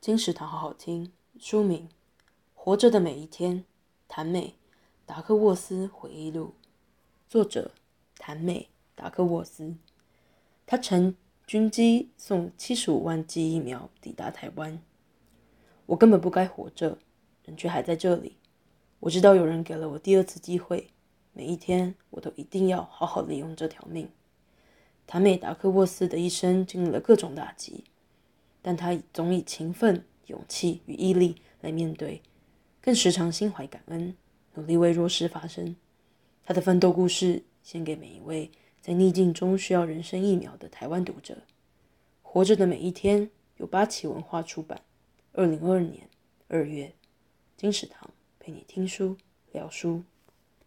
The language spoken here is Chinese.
金石堂好好听。书名《活着的每一天》，谭美·达克沃斯回忆录，作者谭美·达克沃斯。他乘军机送七十五万剂疫苗抵达台湾。我根本不该活着，人却还在这里。我知道有人给了我第二次机会，每一天我都一定要好好利用这条命。谭美·达克沃斯的一生经历了各种打击。但他总以勤奋、勇气与毅力来面对，更时常心怀感恩，努力为弱势发声。他的奋斗故事献给每一位在逆境中需要人生疫苗的台湾读者。活着的每一天由八旗文化出版，二零二二年二月。金石堂陪你听书聊书。